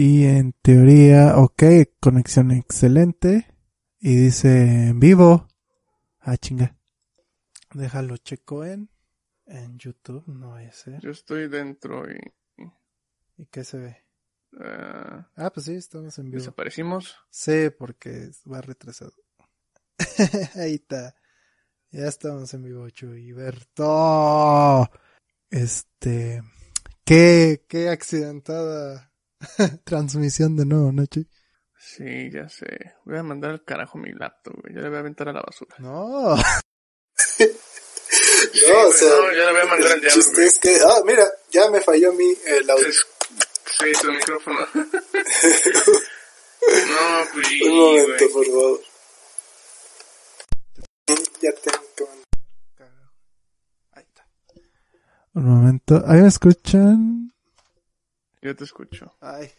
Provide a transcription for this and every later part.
Y en teoría, ok, conexión excelente. Y dice en vivo. Ah, chinga. Déjalo checo en, en YouTube, no vaya a ser. Yo estoy dentro y... ¿Y qué se ve? eh, Ah, pues sí, estamos en vivo. desaparecimos. Sí, porque va retrasado. Ahí está. Ya estamos en vivo, Chuy. Berto. Este. Qué, qué accidentada transmisión de nuevo, ¿no, Chuy? Sí, ya sé. Voy a mandar al carajo mi laptop, güey. Ya le voy a aventar a la basura. No. Sí, güey, no, ya le voy a mandar al diablo, güey. que. Ah, mira, ya me falló mi el audio. Es- Sí, tu micrófono. no, pues Un momento, güey. por favor. Ya tengo que mandar. Ahí está. Un momento. ¿Ahí me escuchan? Yo te escucho. Ay.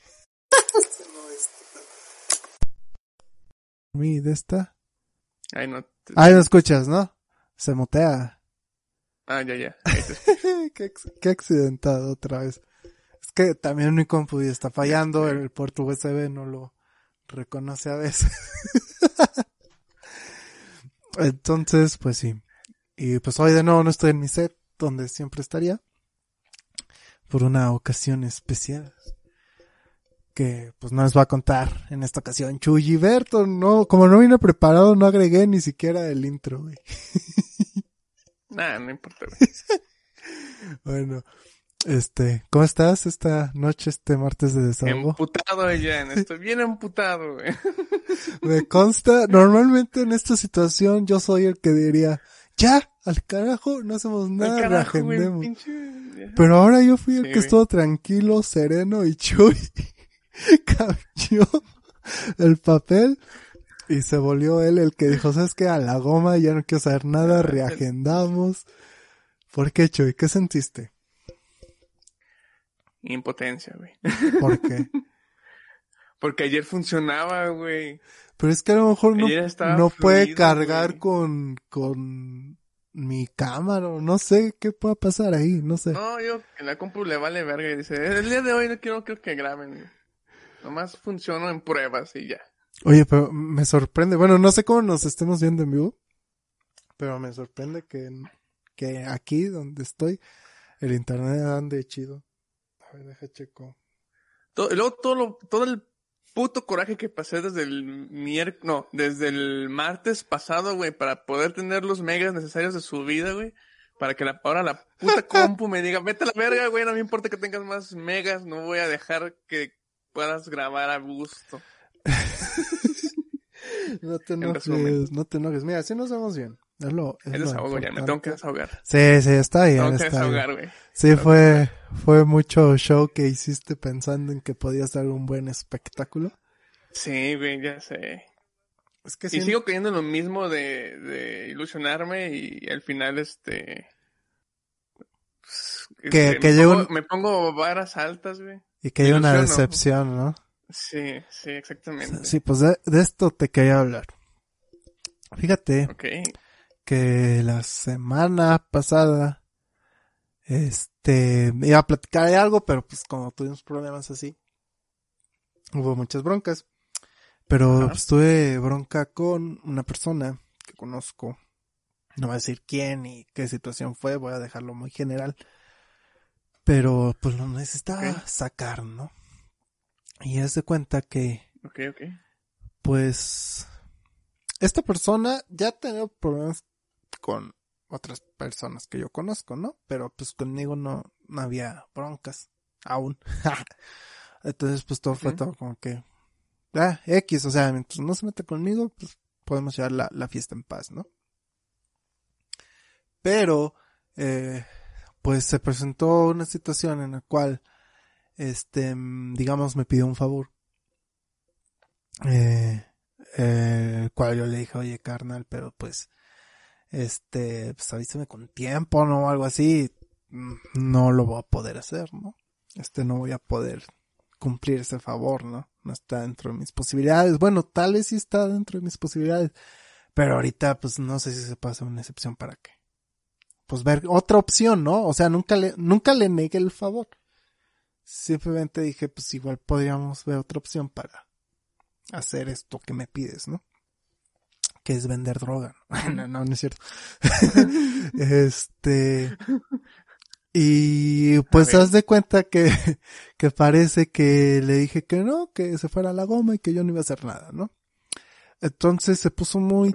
no. Mi de esta. Ay, no. te- Ahí me escuchas, ¿no? Se motea. Ah, ya, ya. Qué, qué accidentado otra vez. Es que también mi compu ya está fallando. El puerto USB no lo reconoce a veces. Entonces, pues sí. Y pues hoy de nuevo no estoy en mi set, donde siempre estaría. Por una ocasión especial. Que pues no les va a contar en esta ocasión. Chuy y Berto, no, como no vine preparado, no agregué ni siquiera el intro, güey. Nah, no importa, güey. Bueno, este, ¿cómo estás esta noche, este martes de desahogo? Emputado, Jan. Estoy bien emputado, güey. Me consta, normalmente en esta situación yo soy el que diría, ya, al carajo, no hacemos nada, Al carajo, güey, reagendemos. pinche- Pero ahora yo fui el Sí, que estuvo tranquilo, sereno y Chuy cambió el papel y se volvió él el que dijo, ¿sabes qué? A la goma, ya no quiero saber nada, reagendamos. ¿Por qué, Chuy? ¿Qué sentiste? Impotencia, güey. ¿Por qué? Porque ayer funcionaba, güey. Pero es que a lo mejor no, no puede cargar güey. con, con mi cámara, o no sé qué pueda pasar ahí, no sé. No, yo que la compu le vale verga y dice, el día de hoy no quiero, quiero que graben. Nomás funciono en pruebas y ya. Oye, pero me sorprende, bueno, no sé cómo nos estemos viendo en vivo, pero me sorprende que, que aquí donde estoy, el internet ande chido. A ver, deja checo. Todo, y luego todo, lo, todo el puto coraje que pasé desde el miércoles, no, desde el martes pasado, güey, para poder tener los megas necesarios de su vida, güey. Para que la, ahora la puta compu me diga, vete a la verga, güey, no me importa que tengas más megas, no voy a dejar que puedas grabar a gusto. No te En enojes, no te enojes. Mira, así nos vemos bien. Es lo, es lo desahogo ya, me tengo que desahogar. Sí, sí, está bien, Tengo que está desahogar, güey. Sí, fue, fue mucho show que hiciste pensando en que podías dar un buen espectáculo. Sí, güey, ya sé. Es que Y sigo creyendo lo mismo de, de ilusionarme y al final, este... pues, Que- este, que me, pongo, me pongo varas altas, güey. y que hay una decepción, ¿no? Sí, sí, exactamente. Sí, pues de, de esto te quería hablar. Fíjate Ok. Que la semana pasada, este, iba a platicar de algo, pero pues como tuvimos problemas así, hubo muchas broncas. Pero pues, tuve bronca con una persona que conozco. No voy a decir quién y qué situación fue, voy a dejarlo muy general. Pero pues lo necesitaba sacar, ¿no? Y es de cuenta que Ok, ok. pues esta persona ya ha tenido problemas con otras personas que yo conozco, ¿no? Pero pues conmigo no, no había broncas aún. Entonces pues todo fue todo como que, ah, X, o sea, mientras no se mete conmigo, pues podemos llevar la, la fiesta en paz, ¿no? Pero, eh, pues se presentó una situación en la cual este, digamos, me pidió un favor. Eh, eh, el cual yo le dije, oye, carnal, pero pues, este, pues avísame con tiempo, ¿no? Algo así. Mm, No lo voy a poder hacer, ¿no? Este, no voy a poder cumplir ese favor, ¿no? No está dentro de mis posibilidades. Bueno, tal vez sí está dentro de mis posibilidades. Pero ahorita, pues no sé si se pasa una excepción para qué. Pues ver otra opción, ¿no? O sea, nunca le, nunca le negué el favor. Simplemente dije, pues igual podríamos ver otra opción para hacer esto que me pides, ¿no? Que es vender droga. no, no, no es cierto. este. Y pues haz de cuenta que, que parece que le dije que no, que se fuera a la goma y que yo no iba a hacer nada, ¿no? Entonces se puso muy...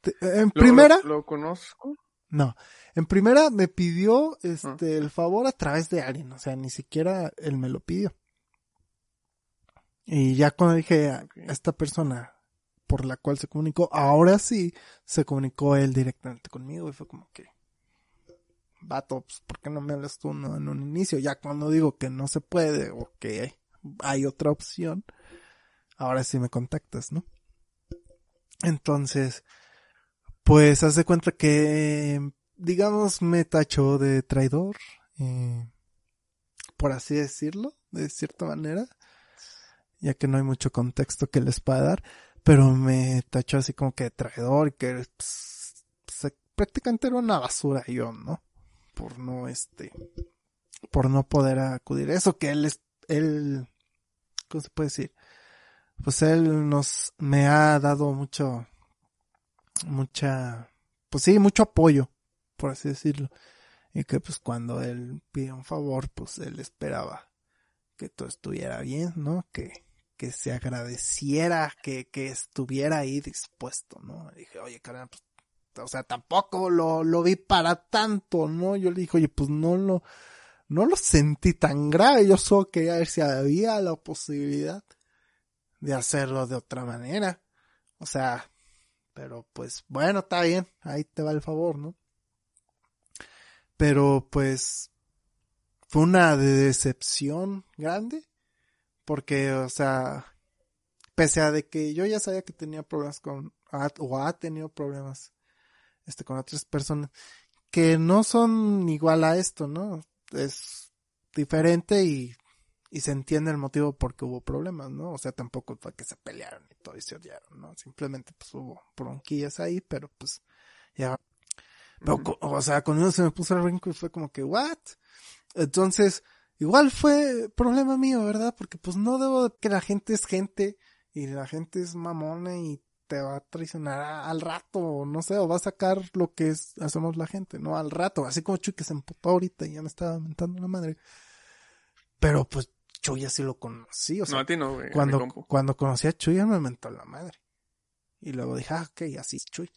Te- En ¿Lo- primera, Lo, lo conozco. no. En primera me pidió este el favor a través de alguien, o sea, ni siquiera él me lo pidió. Y ya cuando dije a esta persona por la cual se comunicó, ahora sí se comunicó él directamente conmigo y fue como que, vato, pues, ¿por qué no me hablas tú en un inicio? Ya cuando digo que no se puede o que hay, hay otra opción, ahora sí me contactas, ¿no? Entonces, pues haz de cuenta que, digamos, me tachó de traidor, eh, por así decirlo, de cierta manera, ya que no hay mucho contexto que les pueda dar, pero me tachó así como que de traidor y que pues, pues, prácticamente era una basura yo, ¿no? Por no, este, por no poder acudir. Eso que él es, él, ¿cómo se puede decir? Pues él nos, me ha dado mucho, mucha, pues sí, mucho apoyo, por así decirlo. Y que pues cuando él pide un favor, pues él esperaba que todo estuviera bien, ¿no? Que, que se agradeciera, que, que estuviera ahí dispuesto, ¿no? Dije, oye, carnal, pues, o sea, tampoco lo, lo vi para tanto, ¿no? Yo le dije, oye, pues no lo, no lo sentí tan grave, yo solo quería ver si había la posibilidad de hacerlo de otra manera. O sea, pero pues bueno, está bien, ahí te va el favor, ¿no? Pero pues fue una decepción grande porque, o sea, pese a de que yo ya sabía que tenía problemas con, o ha tenido problemas, este, con otras personas, que no son igual a esto, ¿no? Es diferente y, y se entiende el motivo por qué hubo problemas, ¿no? O sea, tampoco fue que se pelearon y todo y se odiaron, ¿no? Simplemente pues hubo bronquillas ahí, pero pues, ya. Pero, o sea, conmigo se me puso el brinco y fue como que, ¿what? Entonces, igual fue problema mío, ¿verdad? Porque pues no debo de que la gente es gente y la gente es mamona y te va a traicionar a- al rato, o no sé, o va a sacar lo que es, hacemos la gente, ¿no? Al rato, así como Chuy que se emputó ahorita y ya me estaba mentando la madre. Pero pues Chuy así lo conocí, o sea, no, a ti no, güey. cuando, cuando conocí a Chuy él me mentó la madre. Y luego dije, ah, ok, así es Chuy.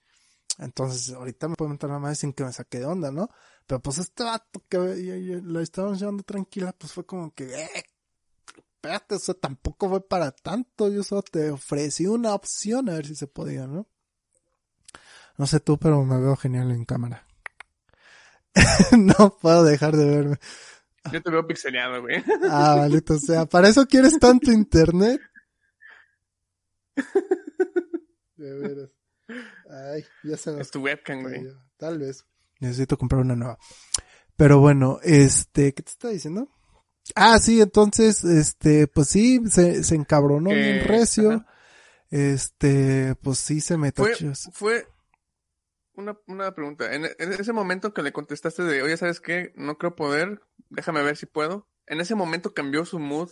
Entonces, ahorita me puede mentar la madre sin que me saque de onda, ¿no? Pero pues este vato que lo estábamos llevando tranquila, pues fue como que, eh, espérate, eso tampoco fue para tanto. Yo solo te ofrecí una opción a ver si se podía, ¿no? No sé tú, pero me veo genial en cámara. no puedo dejar de verme. Yo te veo pixeleado, güey. Ah, maldito sea. ¿Para eso quieres tanto internet? De veras. Ay, ya se nos Es tu webcam, güey. Tal vez. Necesito comprar una nueva. Pero bueno, este, ¿qué te está diciendo? Ah, sí, entonces, este, pues sí, se, se encabronó Que- bien recio. ajá. Este, pues sí se me Fue, fue una, una pregunta. En, en ese momento que le contestaste de, oye, ¿sabes qué? No creo poder, déjame ver si puedo. ¿En ese momento cambió su mood?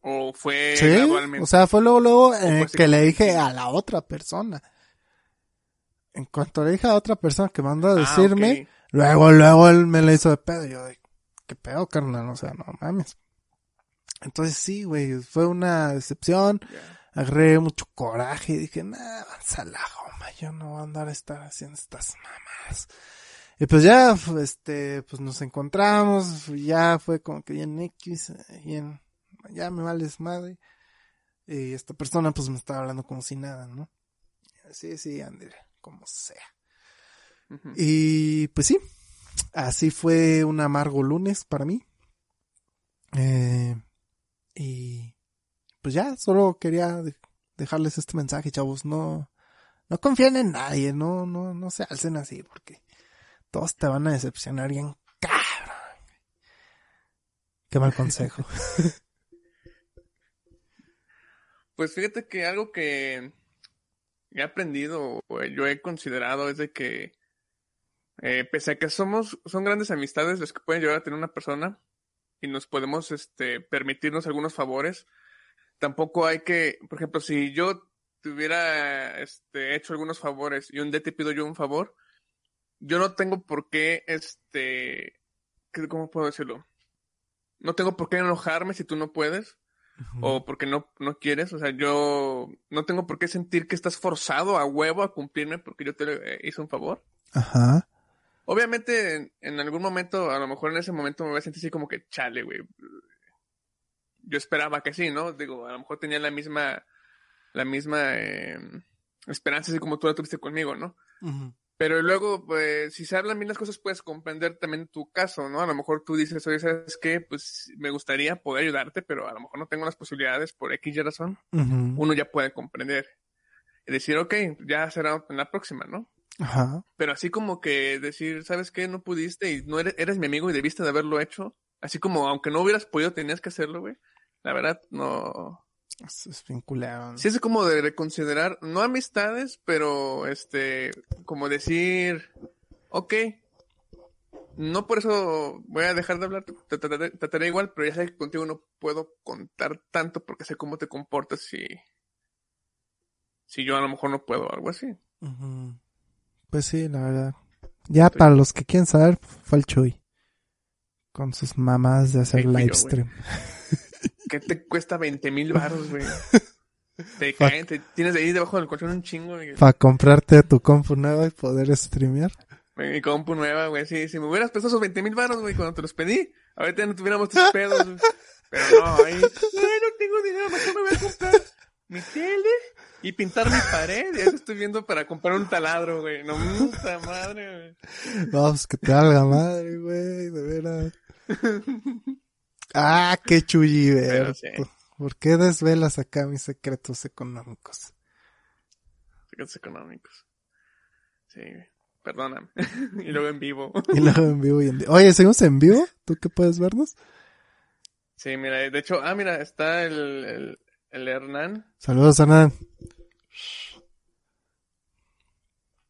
¿O fue Sí, gradualmente? o sea, fue luego, luego eh, fue que le dije a la otra persona. En cuanto le dije a otra persona que mandó a Ah, decirme, luego, luego él me la hizo de pedo. Yo de, ¿qué pedo, carnal? O sea, no mames. Entonces sí, güey, fue una decepción. Ya. Agarré mucho coraje y dije, nah, avanza la goma, yo no voy a andar a estar haciendo estas mamadas. Y pues ya, este, pues nos encontramos, ya fue como que bien X, bien, ya me vales madre. Y esta persona pues me estaba hablando como si nada, ¿no? Sí, sí, Andy, como sea. Y pues sí, así fue un amargo lunes para mí. Eh, Y pues ya, solo quería de- dejarles este mensaje, chavos. No, no confíen en nadie, no, no, no se alcen así, porque todos te van a decepcionar bien cabrón. Qué mal consejo. Pues fíjate que algo que he aprendido yo he considerado es de que eh, pese a que somos, son grandes amistades las que pueden llegar a tener una persona y nos podemos este, permitirnos algunos favores, tampoco hay que, por ejemplo, si yo te hubiera este, hecho algunos favores y un día te pido yo un favor, yo no tengo por qué, este, ¿qué- ¿cómo puedo decirlo? No tengo por qué enojarme si tú no puedes o porque no, no quieres. O sea, yo no tengo por qué sentir que estás forzado a huevo a cumplirme porque yo te hice un favor. Ajá. Obviamente, en, en algún momento, a lo mejor en ese momento me voy a sentir así como que chale, güey. Yo esperaba que sí, ¿no? Digo, a lo mejor tenía la misma, la misma eh, esperanza así como tú la tuviste conmigo, ¿no? Ujú. Pero luego, pues, si se hablan bien las cosas, puedes comprender también tu caso, ¿no? A lo mejor tú dices, oye, ¿sabes qué? Pues me gustaría poder ayudarte, pero a lo mejor no tengo las posibilidades por X y razón. Uno ya puede comprender. Y decir, ok, ya será en la próxima, ¿no? Ajá. Pero así como que decir, ¿sabes qué? No pudiste y no eres, eres mi amigo y debiste de haberlo hecho. Así como, aunque no hubieras podido, tenías que hacerlo, güey. La verdad, no. Es, bien culero. Sí es como de reconsiderar, no amistades, pero este, como decir, ok, no por eso voy a dejar de hablar, te trataré, te trataré igual, pero ya sé que contigo no puedo contar tanto porque sé cómo te comportas si, si yo a lo mejor no puedo, algo así. Pues sí, la verdad. Ya para los que quieren saber, fue el Chuy. Con sus mamás de hacer live stream. ¿Qué te cuesta 20 mil baros, güey? Te caen, te tienes ahí debajo del colchón un chingo. Para comprarte tu compu nueva y poder streamear. Mi compu nueva, güey. Sí, si me hubieras prestado esos 20 mil baros, güey, cuando te los pedí, ahorita no tuviéramos tus pedos, güey. Pero no, ahí, ay, no tengo dinero, mejor me voy a comprar mi tele y pintar mi pared. Ya te estoy viendo para comprar un taladro, güey. No, puta madre, güey. No, pues que te valga madre, güey, de veras. Ah, qué chulliverto. Pero sí. ¿Por qué desvelas acá mis secretos económicos? Secretos económicos. Sí. Perdóname. y luego en vivo. Y luego en vivo y en Oye, ¿seguimos en vivo? ¿Tú qué puedes vernos? Sí, mira, de hecho, ah, mira, está el, el, el Hernán. Saludos, Hernán.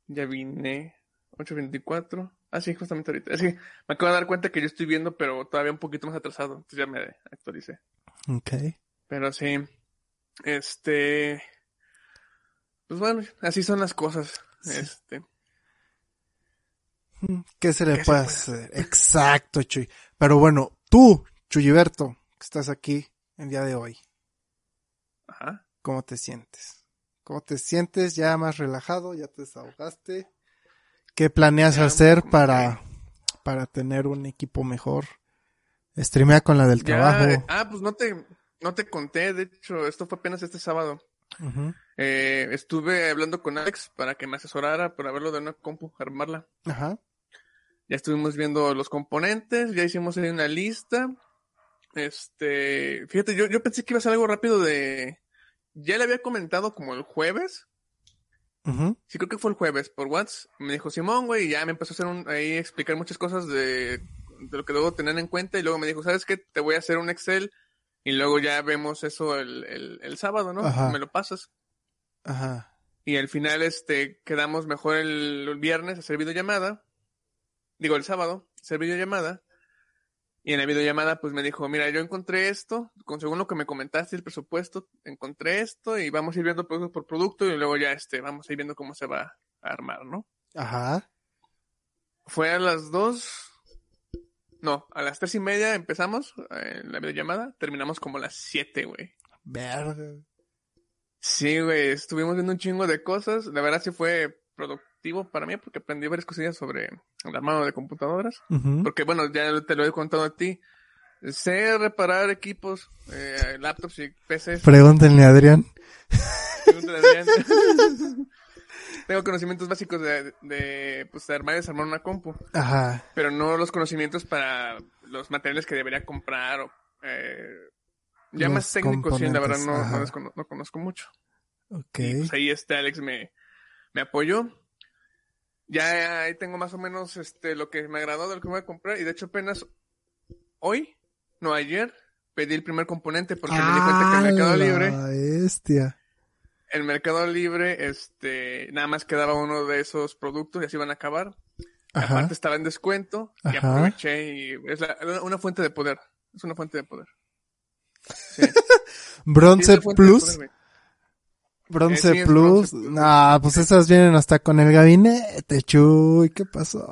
Ya vine. 8.24. Ah, sí, justamente ahorita. Sí, me acabo de dar cuenta que yo estoy viendo, pero todavía un poquito más atrasado. Entonces ya me actualicé. Ok. Pero sí. Este. Pues bueno, así son las cosas. Sí. Este. Mm, ¿Qué se le ¿Qué se puede puede hacer? Exacto, Chuy. Pero bueno, tú, Chuyiberto, que estás aquí el día de hoy, Ajá. ¿cómo te sientes? ¿Cómo te sientes? ¿Ya más relajado? ¿Ya te desahogaste? ¿Qué planeas Ya, hacer para, para tener un equipo mejor? Streamea con la del Ya, trabajo. eh, ah, pues no te, no te conté. De hecho, esto fue apenas este sábado. Eh, estuve hablando con Alex para que me asesorara para verlo de una compu, armarla. Ajá. Ya estuvimos viendo los componentes, ya hicimos ahí una lista. Este, fíjate, yo, yo pensé que iba a ser algo rápido de... Ya le había comentado como el jueves. Ujú. Sí, creo que fue el jueves por WhatsApp. Me dijo Simón, güey, y ya me empezó a hacer un, ahí explicar muchas cosas de, de lo que debo tener en cuenta. Y luego me dijo, ¿sabes qué? Te voy a hacer un Excel. Y luego ya vemos eso el, el, el sábado, ¿no? Ajá. Me lo pasas. Ajá. Y al final, este, quedamos mejor el, el viernes a hacer videollamada. Digo, el sábado, hacer videollamada. Y en la videollamada, pues me dijo, mira, yo encontré esto, con según lo que me comentaste, el presupuesto, encontré esto y vamos a ir viendo producto por producto y luego ya, este, vamos a ir viendo cómo se va a armar, ¿no? Ajá. Fue a las dos, no, a las tres y media empezamos eh, la videollamada, terminamos como a las siete, güey. Verga. Sí, güey, estuvimos viendo un chingo de cosas. La verdad sí fue productivo para mí porque aprendí varias cosillas sobre el armado de computadoras. Ujú. Porque bueno, ya te lo he contado a ti. Sé reparar equipos, eh, laptops y PCs. Pregúntenle a Adrián. Pregúntale a Adrián. Tengo conocimientos básicos de, de, pues, de armar y desarmar una compu, Ajá. pero no los conocimientos para los materiales que debería comprar o, eh, Ya más los técnico, sí, la verdad no, no, no conozco mucho. Ok. Y pues ahí este Alex me, me apoyó. Ya ahí tengo más o menos este lo que me agradó de lo que voy a comprar. Y de hecho apenas hoy, no ayer, pedí el primer componente porque me di cuenta que Mercado ¡Ah, Libre, la bestia. en Mercado Libre, este, nada más quedaba uno de esos productos y así iban a acabar. Ajá. Aparte estaba en descuento y Ajá. aproveché y es la- una fuente de poder. Es una fuente de poder. Sí. De Plus. poder. Bronce Eh, sí, es Plus. Bronce. Nah, pues esas vienen hasta con el gabinete, chuy. ¿Qué pasó?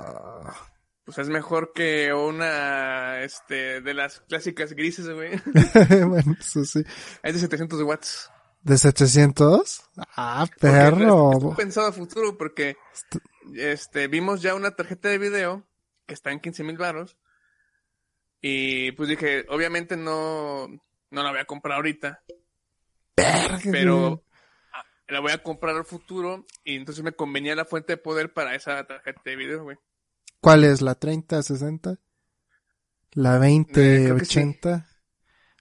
Pues es mejor que una, este, de las clásicas grises, güey. bueno, eso sí. Es de 700 watts. ¿De 700? Ah, perro. es- es pensado a futuro porque, este, vimos ya una tarjeta de video que está en 15 mil baros. Y pues dije, obviamente no, no la voy a comprar ahorita, pero ah, la voy a comprar al futuro. Y entonces me convenía la fuente de poder para esa tarjeta de video, güey. ¿Cuál es? ¿La 3060? ¿La Eh, creo que sí. 2080?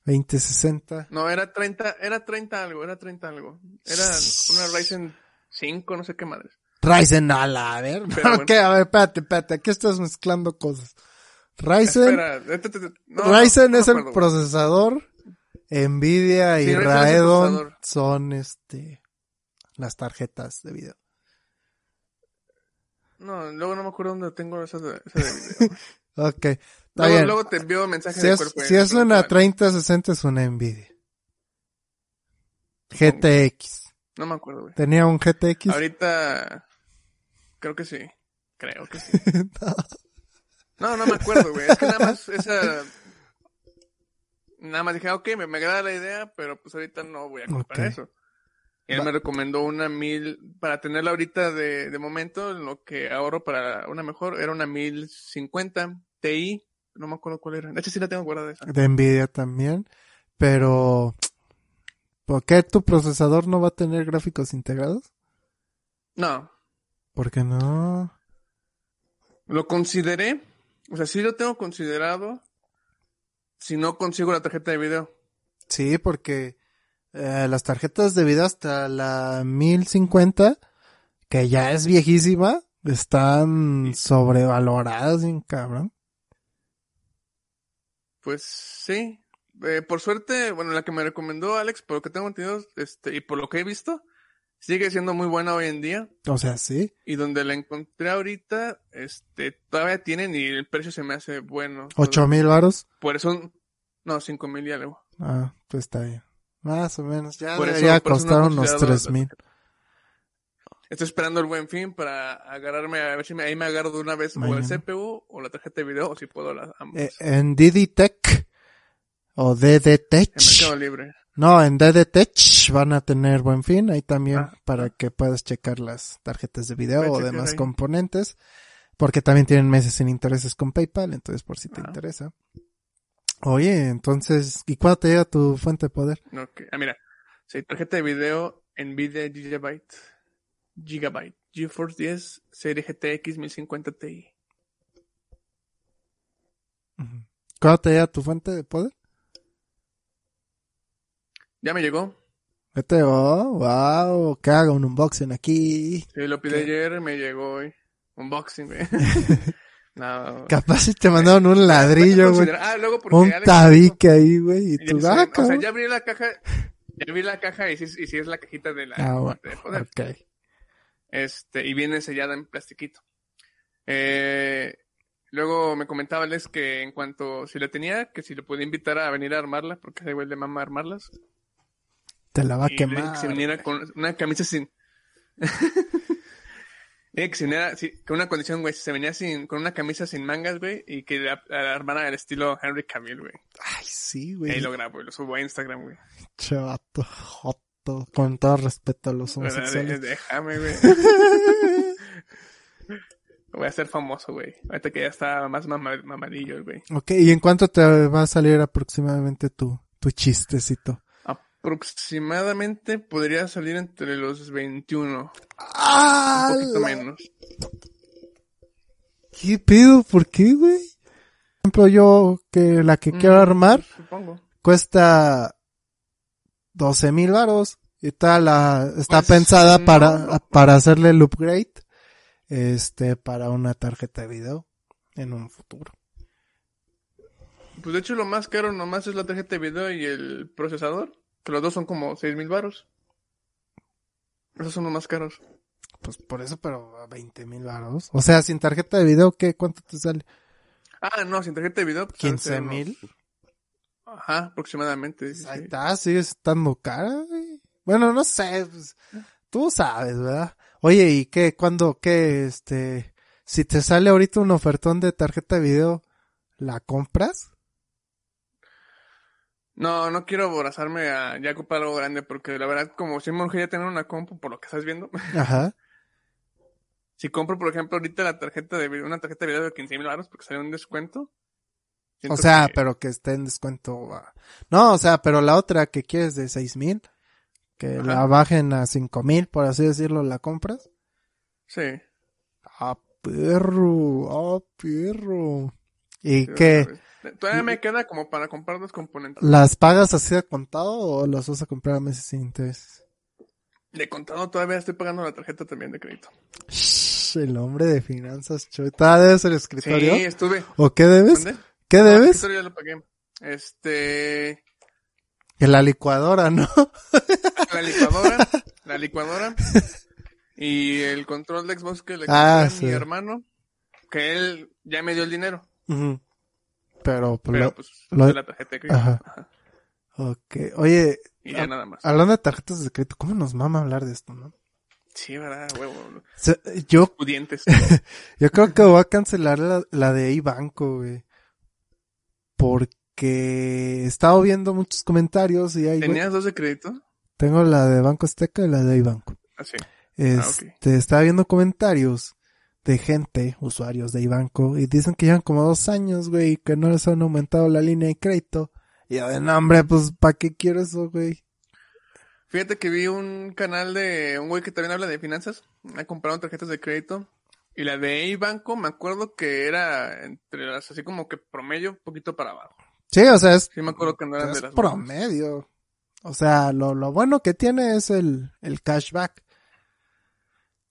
¿2060? No, era 30, era 30 algo, era 30 algo. Era una Ryzen 5, no sé qué madre. Ryzen a la, a ver. Pero ok, a ver, espérate, espérate. Aquí estás mezclando cosas. Ryzen, Espera, eh, te- te- te- no, Ryzen no es el procesador. Nvidia y Sí, Raedon son este las tarjetas de video. No, luego no me acuerdo dónde tengo esa de, esa de video. Ok, está luego, bien. luego te envío mensaje si de es, si es una vale. 3060 es una Nvidia. GTX. No me acuerdo, güey. Tenía un GTX. Ahorita creo que sí. Creo que sí. No, no me acuerdo, güey. Es que nada más esa nada más dije, "Ah, ok, me, me agrada la idea, pero pues ahorita no voy a comprar eso. Él Va- me recomendó una mil, para tenerla ahorita de, de momento, lo que ahorro para una mejor era una 1050 Ti, no me acuerdo cuál era. De hecho sí la tengo guardada esa. de Nvidia también, pero ¿por qué tu procesador no va a tener gráficos integrados? No, ¿Por qué no? lo consideré, o sea, sí lo tengo considerado si no consigo la tarjeta de video. Sí, porque eh, las tarjetas de video hasta la 1050, que ya es viejísima, están sobrevaloradas, bien cabrón. Pues sí. Eh, por suerte, bueno, la que me recomendó Alex, por lo que tengo entendido, este, y por lo que he visto, sigue siendo muy buena hoy en día. O sea, sí. Y donde la encontré ahorita, este, todavía tienen y el precio se me hace bueno. ¿Ocho mil varos? Por eso, no, cinco mil y algo. Ah, pues está bien. Más o menos. Ya Por debería eso costar unos tres mil. Estoy esperando el buen fin para agarrarme, a ver si me, ahí me agarro de una vez o el Mañana. CPU o la tarjeta de video, o si puedo las ambas. Eh, en DD-Tech o DD-Tech. en Mercado Libre. No, en DD-Tech van a tener buen fin. Ahí también Ah. para que puedas checar las tarjetas de video o demás ahí. componentes. Porque también tienen meses sin intereses con PayPal, entonces por si te Ah. interesa. Oye, entonces, ¿y cuándo te llega tu fuente de poder? Ok. Ah, mira. Sí, tarjeta de video Nvidia Gigabyte. Gigabyte. GeForce 10 serie GTX 1050 Ti. ¿Cuándo te llega tu fuente de poder? Ya me llegó. Vete, oh, wow, que haga un unboxing aquí. Sí, lo pide ¿Qué? ayer, me llegó hoy. Unboxing, güey. no. Capaz si te mandaron un ladrillo, güey. Ah, luego porque Un Alex- tabique ahí, güey. Y Ya tú, sé, ah, o sea, ya abrí la caja. Ya abrí la caja y sí, y sí es la cajita de la Ah, bueno, de poder. ok. Este, y viene sellada en plastiquito. Eh, luego me comentaba Alex que en cuanto si la tenía, que si le podía invitar a venir a armarla, porque ese güey le mama armarlas. Te la va a y quemar. que se viniera con una camisa sin. Dije que se viniera sí, con una condición, güey, si se venía sin, con una camisa sin mangas, güey, y que la, la armara del estilo Henry Cavill, güey. Ay, sí, güey. ahí lo grabo y lo subo a Instagram, güey. Chavato, joto. Con todo respeto a los homosexuales. Déjame, güey. Voy a ser famoso, güey. Ahorita que ya está más mama- mamadillo, güey. ok, ¿y en cuánto te va a salir aproximadamente tu, tu chistecito? Aproximadamente podría salir entre los 21. ¡Ah! Un poquito la- menos. ¿Qué pedo? ¿Por qué, güey? Por ejemplo, yo, que la que quiero Mm, armar, Supongo. cuesta 12 mil varos. Y tal, la, está Pues, pensada no, para, no. para hacerle el upgrade, este, para una tarjeta de video en un futuro. Pues de hecho lo más caro nomás es la tarjeta de video y el procesador. Que los dos son como seis mil baros. Esos son los más caros. Pues por eso, pero a 20 mil varos. O sea, sin tarjeta de video, ¿qué? ¿Cuánto te sale? Ah, no, sin tarjeta de video. Pues, han de 15 ser unos- mil. Ajá, aproximadamente. sí, Ahí sí. está, sigue estando cara, güey. Bueno, no sé, pues, tú sabes, ¿verdad? Oye, ¿y qué? ¿Cuándo, qué, este, si te sale ahorita un ofertón de tarjeta de video, ¿la compras? No, no quiero abrazarme a ya comprar algo grande porque la verdad, como si me urgía tener una compu, por lo que estás viendo. Ajá. si compro, por ejemplo, ahorita la tarjeta de video, una tarjeta de video de 15 mil baros porque sale un descuento. O sea, que- pero que esté en descuento. No, o sea, pero la otra que quieres de seis mil, que Ajá. la bajen a cinco mil, por así decirlo, ¿la compras? Sí. Ah, perro, ah, perro. ¿Y sí, vez. Todavía me queda como para comprar dos componentes. ¿Las pagas así de contado o las vas a comprar a meses sin interés? De contado todavía estoy pagando la tarjeta también de crédito. Shh, el hombre de finanzas. ¿Todavía debes el Sí, escritorio? estuve. ¿O qué debes? ¿Dónde? ¿Qué No, el debes? escritorio ya lo pagué. Este, Que la licuadora, ¿no? la licuadora, la licuadora y el control de Xbox que le compré Ah, a sí. mi hermano, que él ya me dio el dinero, Ujú. Pero, pues, pero lo- pues lo- de la tarjeta de crédito. Ajá. Ajá. ok. Oye, Y ya Ah, nada más. hablando de tarjetas de crédito, ¿cómo nos mama hablar de esto, no? Sí, verdad, huevo. O sea, yo, Pudientes. yo creo que voy a cancelar la, la de iBanco, güey. Porque he estado viendo muchos comentarios y hay, güey, ¿Tenías dos de crédito? tengo la de Banco Azteca y la de iBanco. Así. Este, estaba viendo comentarios de gente, usuarios de Ibanco, y dicen que llevan como dos años, güey, que no les han aumentado la línea de crédito. Y yo de no, hombre, pues, ¿para qué quiero eso, güey? Fíjate que vi un canal de un güey que también habla de finanzas. Ha comprado tarjetas de crédito. Y la de Banco me acuerdo que era entre las así como que promedio, un poquito para abajo. Sí, o sea, es, Sí me acuerdo que no eran es de las buenas. promedio. O sea, lo, lo bueno que tiene es el, el cashback.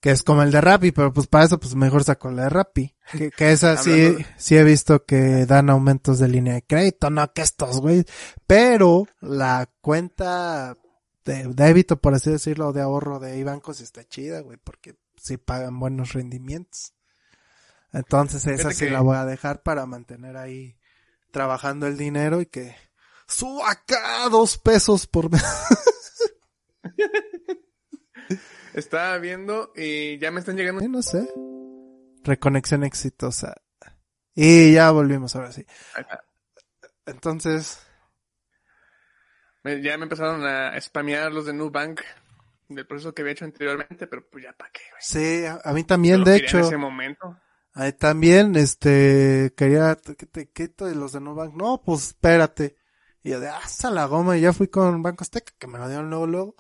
Que es como el de Rappi, pero pues para eso pues mejor saco la de Rappi. Que, que esa sí, sí he visto que dan aumentos de línea de crédito, no que estos, güey. Pero la cuenta de débito, por así decirlo, de ahorro de Ibanco sí está chida, güey, porque sí pagan buenos rendimientos. Entonces esa Fíjate sí que- la voy a dejar para mantener ahí trabajando el dinero y que suba acá dos pesos por mes. Estaba viendo y ya me están llegando. No sé. Reconexión exitosa. Y ya volvimos ahora sí. Entonces, Ya me empezaron a spamear los de Nubank del proceso que había hecho anteriormente, pero pues ya para qué, güey. sí, a, a mí también, de hecho, En ese momento. también, este, quería, ¿qué te quito de los de Nubank? No, pues espérate. Y yo de, ah, esa la goma, y ya fui con Banco Azteca, que me lo dieron luego, luego.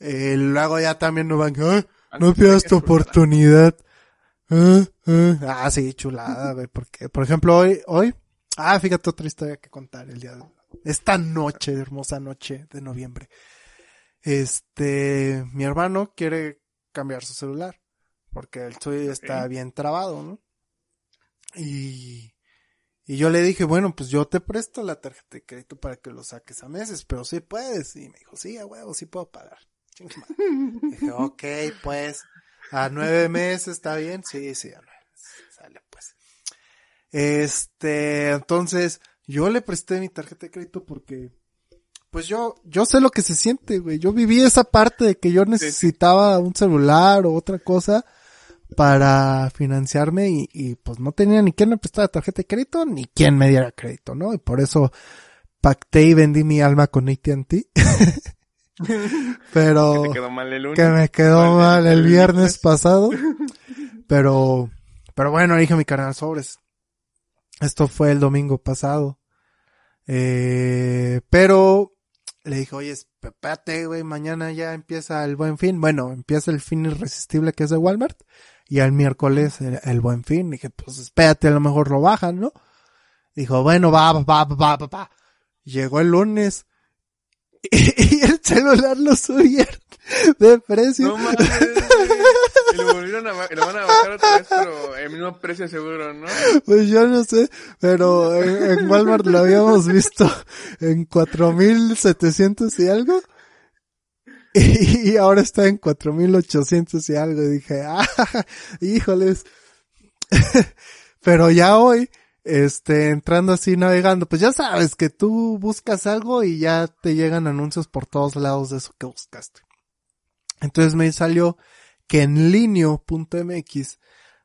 Eh, luego ya también ah, no pierdas tu oportunidad. Ah, ah. Ah, sí, chulada, güey, porque, por ejemplo, hoy, hoy, ah, fíjate otra historia que contar el día de esta noche, hermosa noche de noviembre. Este, mi hermano quiere cambiar su celular, porque el suyo está bien trabado, ¿no? Y, y yo le dije, bueno, pues yo te presto la tarjeta de crédito para que lo saques a meses, pero sí puedes. Y me dijo, sí, a huevo, sí puedo pagar. Dije, ok, pues, a nueve meses está bien. Sí, sí, a nueve meses. Sale, pues. Este, entonces, yo le presté mi tarjeta de crédito porque, pues yo, yo sé lo que se siente, güey. Yo viví esa parte de que yo necesitaba un celular o otra cosa para financiarme y, y pues no tenía ni quien me prestara tarjeta de crédito ni quien me diera crédito, ¿no? Y por eso pacté y vendí mi alma con AT&T. Pero Que te quedó mal el lunes. que me quedó Mal el- viernes pasado. Pero, pero bueno, dije a mi canal sobres. Esto fue el domingo pasado. Eh, pero le dije, oye, espérate, güey, mañana ya empieza el buen fin. Bueno, empieza el fin irresistible que es de Walmart. Y al miércoles el, el buen fin. Dije, pues espérate, a lo mejor lo bajan, ¿no? Dijo, bueno, va, va, va, va, va, va. Llegó el lunes. Y, el celular lo subieron de precio. No mames, Y lo volvieron a, lo van a bajar otra vez, pero el mismo precio seguro, ¿no? Pues yo no sé, pero en, en Walmart lo habíamos visto en 4700 y algo. Y, ahora está en 4800 y algo. Y dije, ah, híjoles. pero ya hoy, este, entrando así navegando, pues ya sabes que tú buscas algo y ya te llegan anuncios por todos lados de eso que buscaste. Entonces me salió que en linio.mx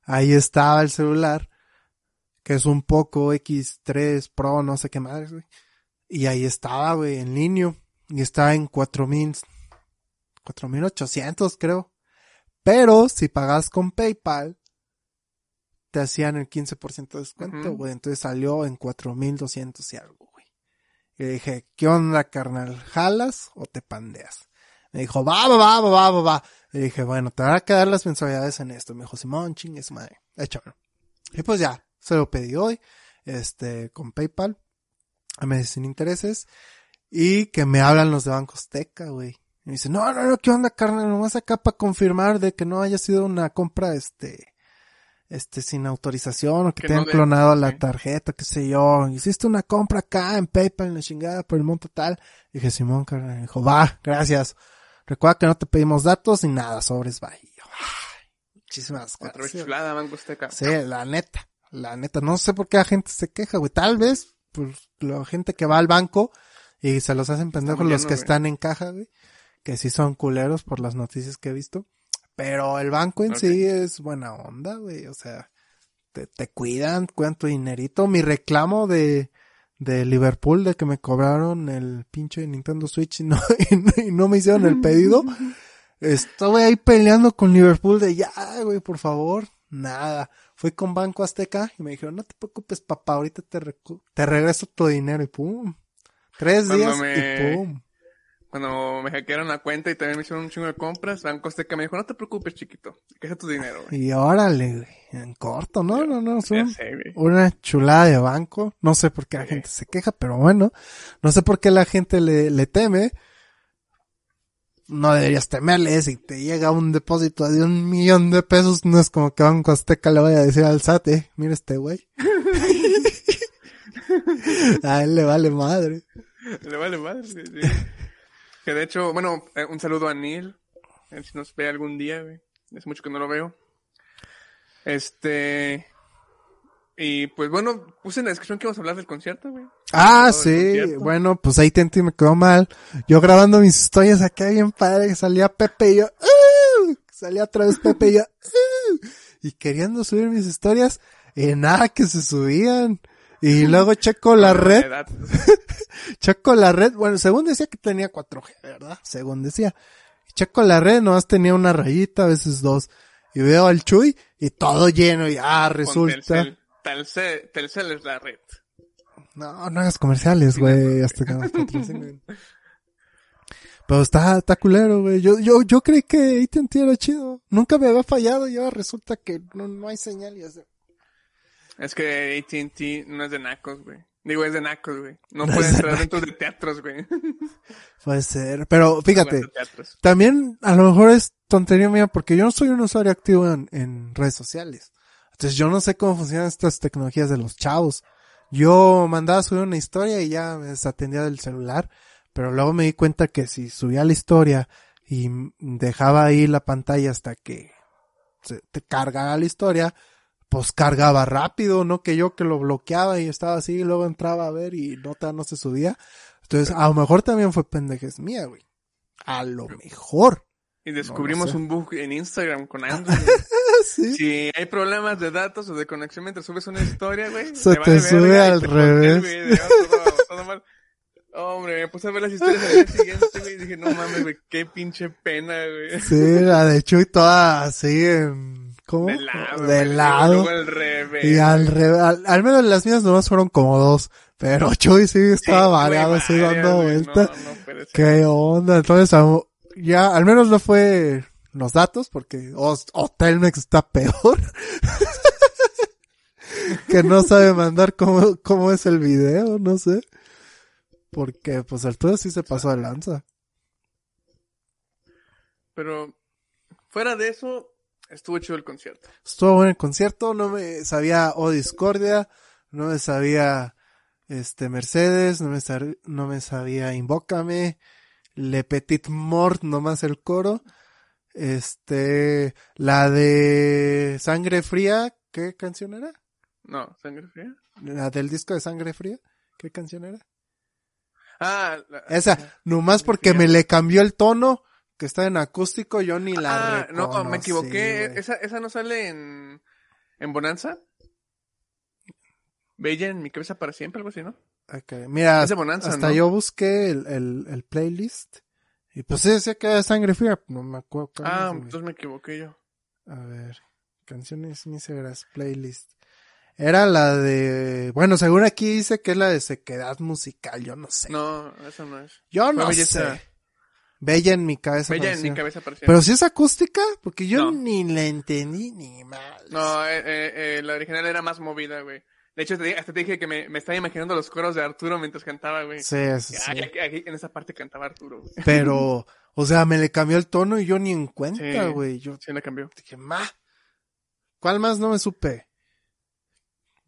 ahí estaba el celular, que es un poco X3 Pro, no sé qué madre, güey. Y ahí estaba, güey, en línea. Y estaba en 4000, 4800 creo. Pero si pagas con PayPal, te hacían el 15% de descuento, güey. Entonces salió en 4200 y algo, güey. Y dije, ¿qué onda, carnal? ¿Jalas o te pandeas? Me dijo, va, va, va, va, va, va. Le dije, bueno, te van a quedar las mensualidades en esto. Me dijo, Simón, es madre. Échalo. Y pues ya, se lo pedí hoy, este, con PayPal, a meses sin intereses, y que me hablan los de Banco Azteca, güey. Y me dice, no, no, no, ¿qué onda, carnal? Nomás acá para confirmar de que no haya sido una compra, este, este, sin autorización, o que, te hayan clonado la tarjeta, qué sé yo. Hiciste una compra acá en PayPal, en la chingada, por el monto tal. Y dije, Simón, carnal, dijo, va, gracias. Recuerda que no te pedimos datos ni nada, sobres, va. muchísimas gracias. chulada, Banco Azteca. Sí, la neta, la neta. No sé por qué la gente se queja, güey. Tal vez, pues, la gente que va al banco y se los hacen pendejos los que están en caja, güey. Que sí son culeros por las noticias que he visto. Pero el banco en sí es buena onda, güey. O sea, te, te cuidan, cuidan tu dinerito. Mi reclamo de, de Liverpool de que me cobraron el pinche Nintendo Switch y no, y no, me hicieron el pedido. Estuve ahí peleando con Liverpool de ya, güey, por favor. Nada. Fui con Banco Azteca y me dijeron, no te preocupes, papá, ahorita te, te regreso tu dinero y pum. Tres días y pum cuando me hackearon la cuenta y también me hicieron un chingo de compras, Banco Azteca me dijo, no te preocupes, chiquito, que es tu dinero, güey. Y órale, güey, en corto, ¿no? No, no, son una chulada de banco. No sé por qué la gente se queja, pero bueno, no sé por qué la gente le, le teme. No deberías temerle, si te llega un depósito de un millón de pesos, no es como que Banco Azteca le vaya a decir al SAT, eh, mira este güey. a él le vale madre. Le vale madre, sí. Que de hecho, bueno, eh, un saludo a Neil. A ver si nos ve algún día, güey. Hace mucho que no lo veo. Este. Y pues bueno, puse en la descripción que vamos a hablar del concierto, güey. Ah, sí. Bueno, pues ahí Tenti me quedó mal. Yo grabando mis historias acá bien padre, que salía Pepe y yo, ¡Uh! salía otra vez Pepe y yo, ¡Uh! y queriendo subir mis historias, y nada que se subían. Y luego checo la red. checo la red. Bueno, según decía que tenía 4G, ¿verdad? Según decía. Checo la red, nomás tenía una rayita, a veces dos. Y veo al Chuy y todo lleno y ah, resulta. Telcel, Telcel, es la red. No, no hagas comerciales, güey, hasta que nos. Pero está, está culero, güey. Yo, yo, yo creí que AT&T era chido. Nunca me había fallado y ahora resulta que no, no hay señal y así. Es que AT&T no es de nacos, güey. Digo, es de nacos, güey. No, puede entrar dentro de teatros, güey. Puede ser. Pero fíjate, también a lo mejor es tontería mía porque yo no soy un usuario activo en, en redes sociales. Entonces yo no sé cómo funcionan estas tecnologías de los chavos. Yo mandaba a subir una historia y ya me desatendía del celular. Pero luego me di cuenta que si subía la historia y dejaba ahí la pantalla hasta que se te cargara la historia, pues cargaba rápido, no que yo que lo bloqueaba y estaba así y luego entraba a ver y nota no se subía. Entonces, a lo mejor también fue pendejes mía, güey. A lo mejor. Y descubrimos un bug en Instagram con Android. ¿Sí? Si hay problemas de datos o de conexión mientras subes una historia, güey. Se te sube al revés. Hombre, me puse a ver las historias al día siguiente, güey, y dije, no mames, güey, qué pinche pena, güey. Sí, la de Chuy toda así en ¿Cómo? De lado. De lado. Al revés. Y al revés. Al, menos las mías nomás fueron como dos. Pero Chuy sí estaba variado, así dando vueltas. No, ¿Qué onda? Entonces, ya, al menos no fue los datos, porque Hotelmex está peor. que no sabe mandar cómo, cómo es el video, no sé. Porque pues Arturo sí se pasó de lanza. Pero fuera de eso, estuvo chido el concierto. Estuvo bueno el concierto, no me sabía O Discordia, no me sabía este Mercedes, no me, sab- no me sabía Invócame, Le Petit Mort, nomás el coro. Este, la de Sangre Fría, ¿qué canción era? No, sangre fría. La del disco de Sangre Fría, ¿qué canción era? Ah, la- Esa, nomás porque Fría. me le cambió el tono, que está en acústico, yo ni la Ah, no, me reconocí, equivoqué. güey. Esa, esa no sale en, en Bonanza. Bella en mi cabeza para siempre, algo así, ¿no? Ok, Mira, Es de Bonanza, hasta ¿no? yo busqué el, el, el playlist. Y pues sí decía que era sangre fría. No me acuerdo. Ah, es, entonces me equivoqué yo. A ver. Canciones míseras, playlist. Era la de. Bueno, según aquí dice que es la de sequedad musical. Yo no sé. No, eso no es. yo fue no belleza. sé. Bella en mi cabeza. Bella en mi cabeza siempre. Pero si es acústica, porque yo No. ni la entendí ni mal. No, eh, eh, eh, la original era más movida, güey. De hecho, hasta te dije que me, me estaba imaginando los coros de Arturo mientras cantaba, güey. Sí, sí, sí. Aquí- en esa parte cantaba Arturo, güey. Pero, o sea, me le cambió el tono y yo ni en cuenta, Sí. güey. Yo Sí, la cambió. Dije, ma. ¿Cuál más no me supe?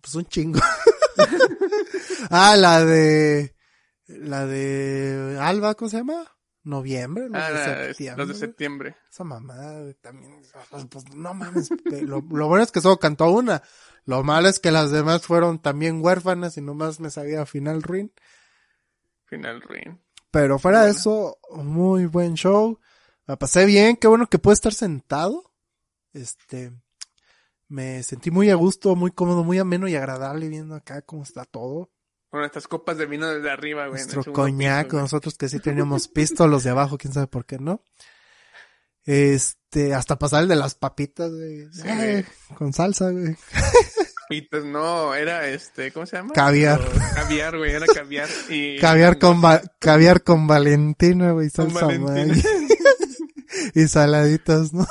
Pues un chingo. ah, la de. La de. Alba, ¿cómo se llama? Noviembre, los Ah, de septiembre. los de septiembre. Esa mamada güey, también. Pues no mames. lo, lo bueno es que solo cantó una. Lo malo es que las demás fueron también huérfanas y nomás me sabía final ruin. Final Ring. Pero fuera de eso, muy buen show. Me pasé bien, qué bueno que pude estar sentado. Este, me sentí muy a gusto, muy cómodo, muy ameno y agradable viendo acá cómo está todo. Con estas copas de vino desde arriba, güey. Nuestro coñac, piso, nosotros que sí teníamos pisto, los de abajo, quién sabe por qué no. Este, hasta pasar el de las papitas, güey. Sí, con salsa, güey. Y pues no, era este, ¿cómo se llama? Caviar. Caviar, güey, era caviar. Y, Caviar con, va- caviar con Valentina, güey, salsa Valentina. Y saladitas, ¿no?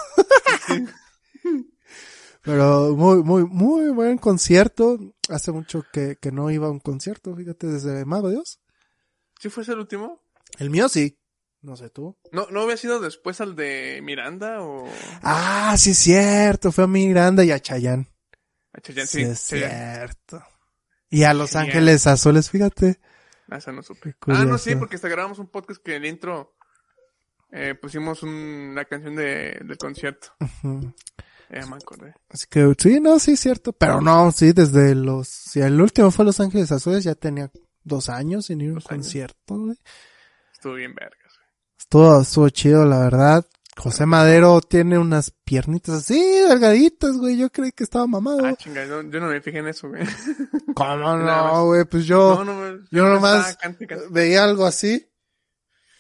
Pero muy, muy, muy buen concierto. Hace mucho que, que no iba a un concierto, fíjate, desde Mago Dios. ¿Sí fue ese el último? El mío sí. No sé tú. ¿No, ¿No había sido después al de Miranda o...? Ah, sí es cierto. Fue a Miranda y a Chayanne. a Chayanne? Sí, Sí, es Chayanne. cierto. Y a Los Genial. Ángeles Azules, fíjate. Ah, esa no supe. Qué Ah, no, sí, porque hasta grabamos un podcast que en el intro eh, pusimos un- una canción de, del concierto. Ujú. Ya me acordé. Así que sí, no, sí, cierto. Pero no, sí, desde los. Si el último fue Los Ángeles Azules, ya tenía dos años sin ir a un concierto, güey. Estuvo bien vergas, güey. Estuvo, estuvo chido, la verdad. José Madero tiene unas piernitas así, delgaditas, güey. Yo creí que estaba mamado. Ah, chinga, yo, yo no me fijé en eso, güey. ¿Cómo no, güey? Pues yo no, no, me- yo nomás- estaba cante, cante. veía algo así.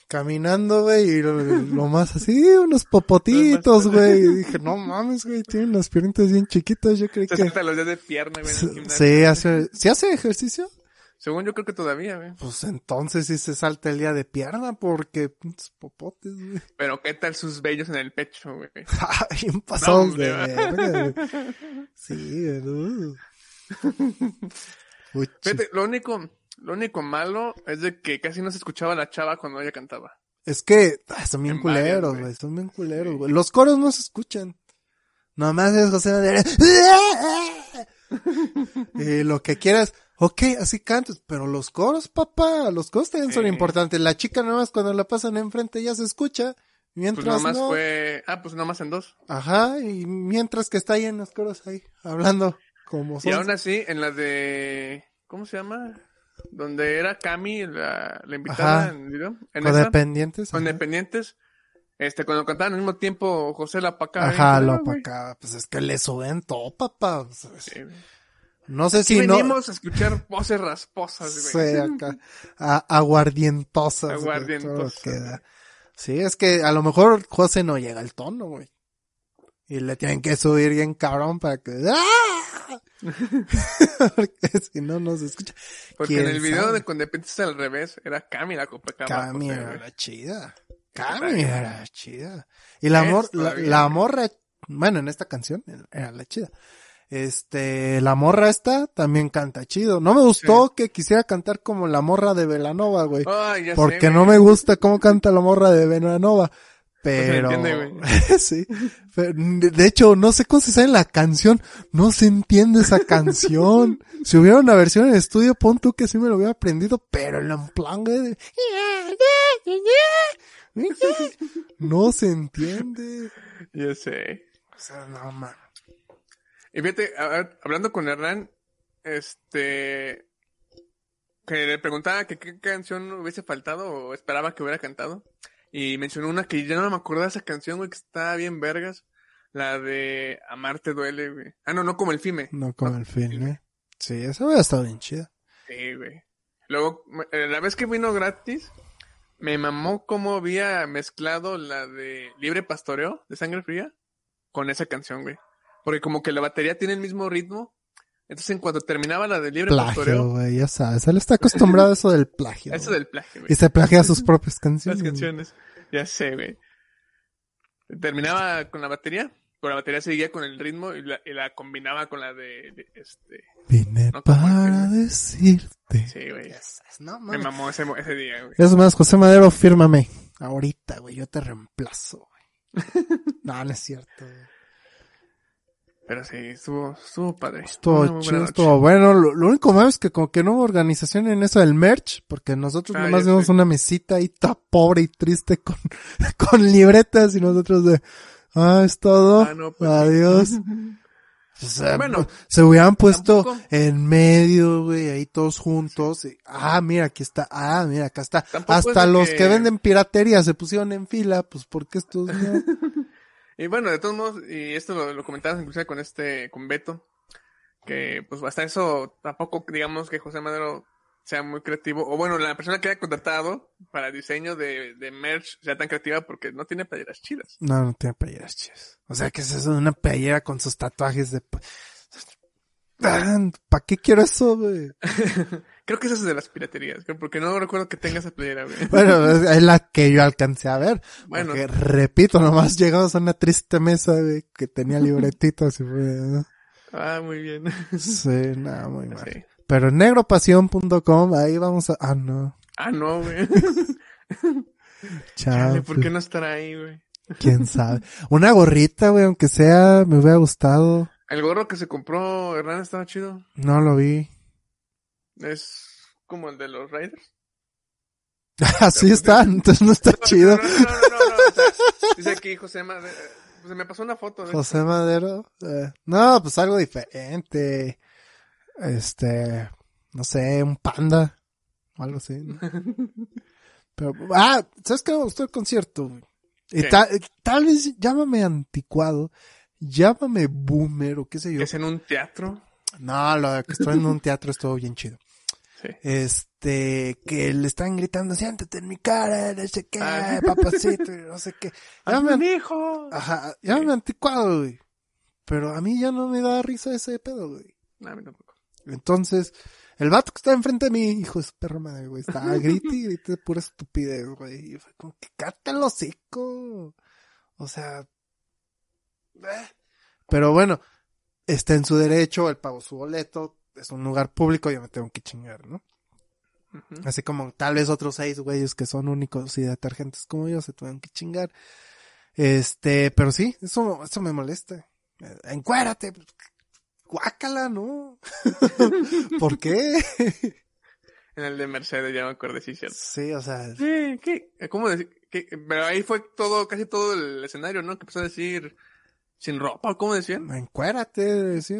Caminando, güey, y lo, lo más así, unos popotitos, güey. Y dije, no mames, güey, tiene unas piernitas bien chiquitas. Yo creí Se que... salta los días de pierna, güey. Sí, hace, ¿sí hace ejercicio? Según yo creo que todavía, güey. Pues entonces sí se salta el día de pierna porque pinches popotes, güey. Pero qué tal sus bellos en el pecho, güey. Bien pasados de verga, güey. Sí, güey. Fíjate, lo único, lo único malo es de que casi no se escuchaba la chava cuando ella cantaba. Es que ah, son bien En culeros, güey. Son bien culeros, güey. Los coros no se escuchan. Nomás es José Madero. y lo que quieras. Ok, así cantas. Pero los coros, papá. Los coros también son importantes. La chica nomás cuando la pasan enfrente ya se escucha. Mientras Pues nomás no. fue, ah, pues nomás en dos. Ajá, y mientras que está ahí en los coros ahí, hablando como Y son. aún así, en la de, ¿cómo se llama? Donde era Cami, la, la invitada Ajá. en el video. En esa, Codependientes. con ajá. Independientes, este, cuando cantaban al mismo tiempo José La Paca. Ajá, güey. acá. Pues es que le suben todo, papá. Sí. No sé Y si no. venimos a escuchar voces rasposas, güey. Sí, acá. A- aguardientosas. Aguardientosas. Sí, es que a lo mejor José no llega al tono, güey. Y le tienen que subir bien cabrón para que... ¡Ah! Porque si no, no se escucha. Porque en ¿Quién el video sabe? de con Independientes al revés, era Cami la Copacabana. Cami José, güey. era chida. Cami era chida. Y la, mor la, morra, bueno, en esta canción era la chida. Este, la morra esta también canta chido. No me gustó que quisiera cantar como la morra de Velanova, güey. Porque sé, no me gusta cómo canta la morra de Velanova. Pero, entiende, güey. sí. Pero, de hecho, no sé cómo se sabe la canción. No se entiende esa canción. Si hubiera una versión en estudio, pon tú que sí me lo hubiera aprendido, pero el unplugged de... No se entiende. Ya sé. O sea, no, man. Y fíjate, hablando con Hernán, este, que le preguntaba que qué canción hubiese faltado o esperaba que hubiera cantado. Y mencionó una que ya no me acuerdo de esa canción, güey, que está bien vergas. La de Amarte duele, güey. Ah, no, no como el Fime. No como el film, ¿eh? Sí, esa hubiera estado bien chida. Sí, güey. Luego, eh, la vez que vino gratis, me mamó cómo había mezclado la de Libre Pastoreo de Sangre Fría con esa canción, güey. Porque como que la batería tiene el mismo ritmo. Entonces, en cuanto terminaba la de Libre Plagio, Pastoreo, güey, ya sabes. Él está acostumbrado a eso del plagio. eso del plagio, güey. Y se plagia sus propias Las canciones. canciones. Ya sé, güey. Terminaba con la batería, pero la batería seguía con el ritmo y la, y la combinaba con la de, de, este. Vine No para decirte. Sí, güey. No, Me mamó ese, ese día, güey. Es más, José Madero, fírmame. Ahorita, güey, yo te reemplazo, güey. no, no es cierto. güey. Pero sí, estuvo, estuvo padre. Estuvo chido, estuvo bueno. Lo, lo único malo es que como que no hubo organización en eso del merch, porque nosotros Ah, nomás vimos una mesita ahí toda pobre y triste con, con libretas y nosotros de, ah, es todo, Ah, no, pues, adiós. O sea, Bueno, se hubieran puesto tampoco- en medio, güey, ahí todos juntos. y, ah, mira, aquí está. Ah, mira, acá está. Tampoco Hasta los que- que... venden piratería se pusieron en fila, pues porque estos no. Y bueno, de todos modos, y esto lo, lo comentabas inclusive con este, con Beto, que pues hasta eso tampoco digamos que José Madero sea muy creativo, o bueno, la persona que haya contratado para diseño de, de merch sea tan creativa porque no tiene playeras chidas. No, no tiene playeras chidas. O sea, que es eso de una playera con sus tatuajes de... ¿Para qué quiero eso, güey? Creo que eso es de las piraterías, porque no recuerdo que tenga esa playera, güey. Bueno, es la que yo alcancé a ver. Bueno. Porque, repito, nomás llegamos a una triste mesa, güey, que tenía libretitos y fue... Ah, muy bien. Sí, nada, muy mal. Sí. Pero en negropasión.com, ahí vamos a... Ah, no. Ah, no, güey. Chale, Chale, ¿por qué no estará ahí, güey? quién sabe. Una gorrita, güey, aunque sea, me hubiera gustado. El gorro que se compró Hernán estaba chido. No lo vi. Es como el de los Raiders. Así está, entonces no está chido. No, no, no, dice aquí José Madero. Se me pasó una foto José Madero. eh, no, pues algo diferente. Este, no sé, un panda. O algo así. Pero, ah, ¿sabes qué me gustó el concierto? tal vez llámame anticuado, llámame boomer o qué sé yo. es en un teatro. No, lo de que estoy en un teatro estuvo bien chido. Sí. Este, que le están gritando, siéntate en mi cara, no sé qué, Ah. papacito, no sé qué. ¡Hazme un hijo! Ajá, llámame anticuado, güey. Pero a mí ya no me da risa ese pedo, güey. No, a mí tampoco. Entonces, el vato que está enfrente de mí, hijo de su perra madre, güey, está grite y grite de pura estupidez, güey. Y fue como que cállate el hocico. O sea, eh. pero bueno, está en su derecho, él pagó su boleto, es un lugar público, yo me tengo que chingar, ¿no? Así como tal vez otros seis güeyes que son únicos y detergentes como yo se tuvieron que chingar. Este, pero sí, eso, eso me molesta. Eh, Encuérate. Guácala, ¿no? ¿Por qué? En el de Mercedes, ya me acuerdo, sí, cierto. Sí, o sea, Sí, ¿qué? ¿Cómo decir? ¿Qué? Pero ahí fue todo, casi todo el escenario, ¿no? Que empezó a decir sin ropa, ¿o ¿cómo decían? encuérate, decía.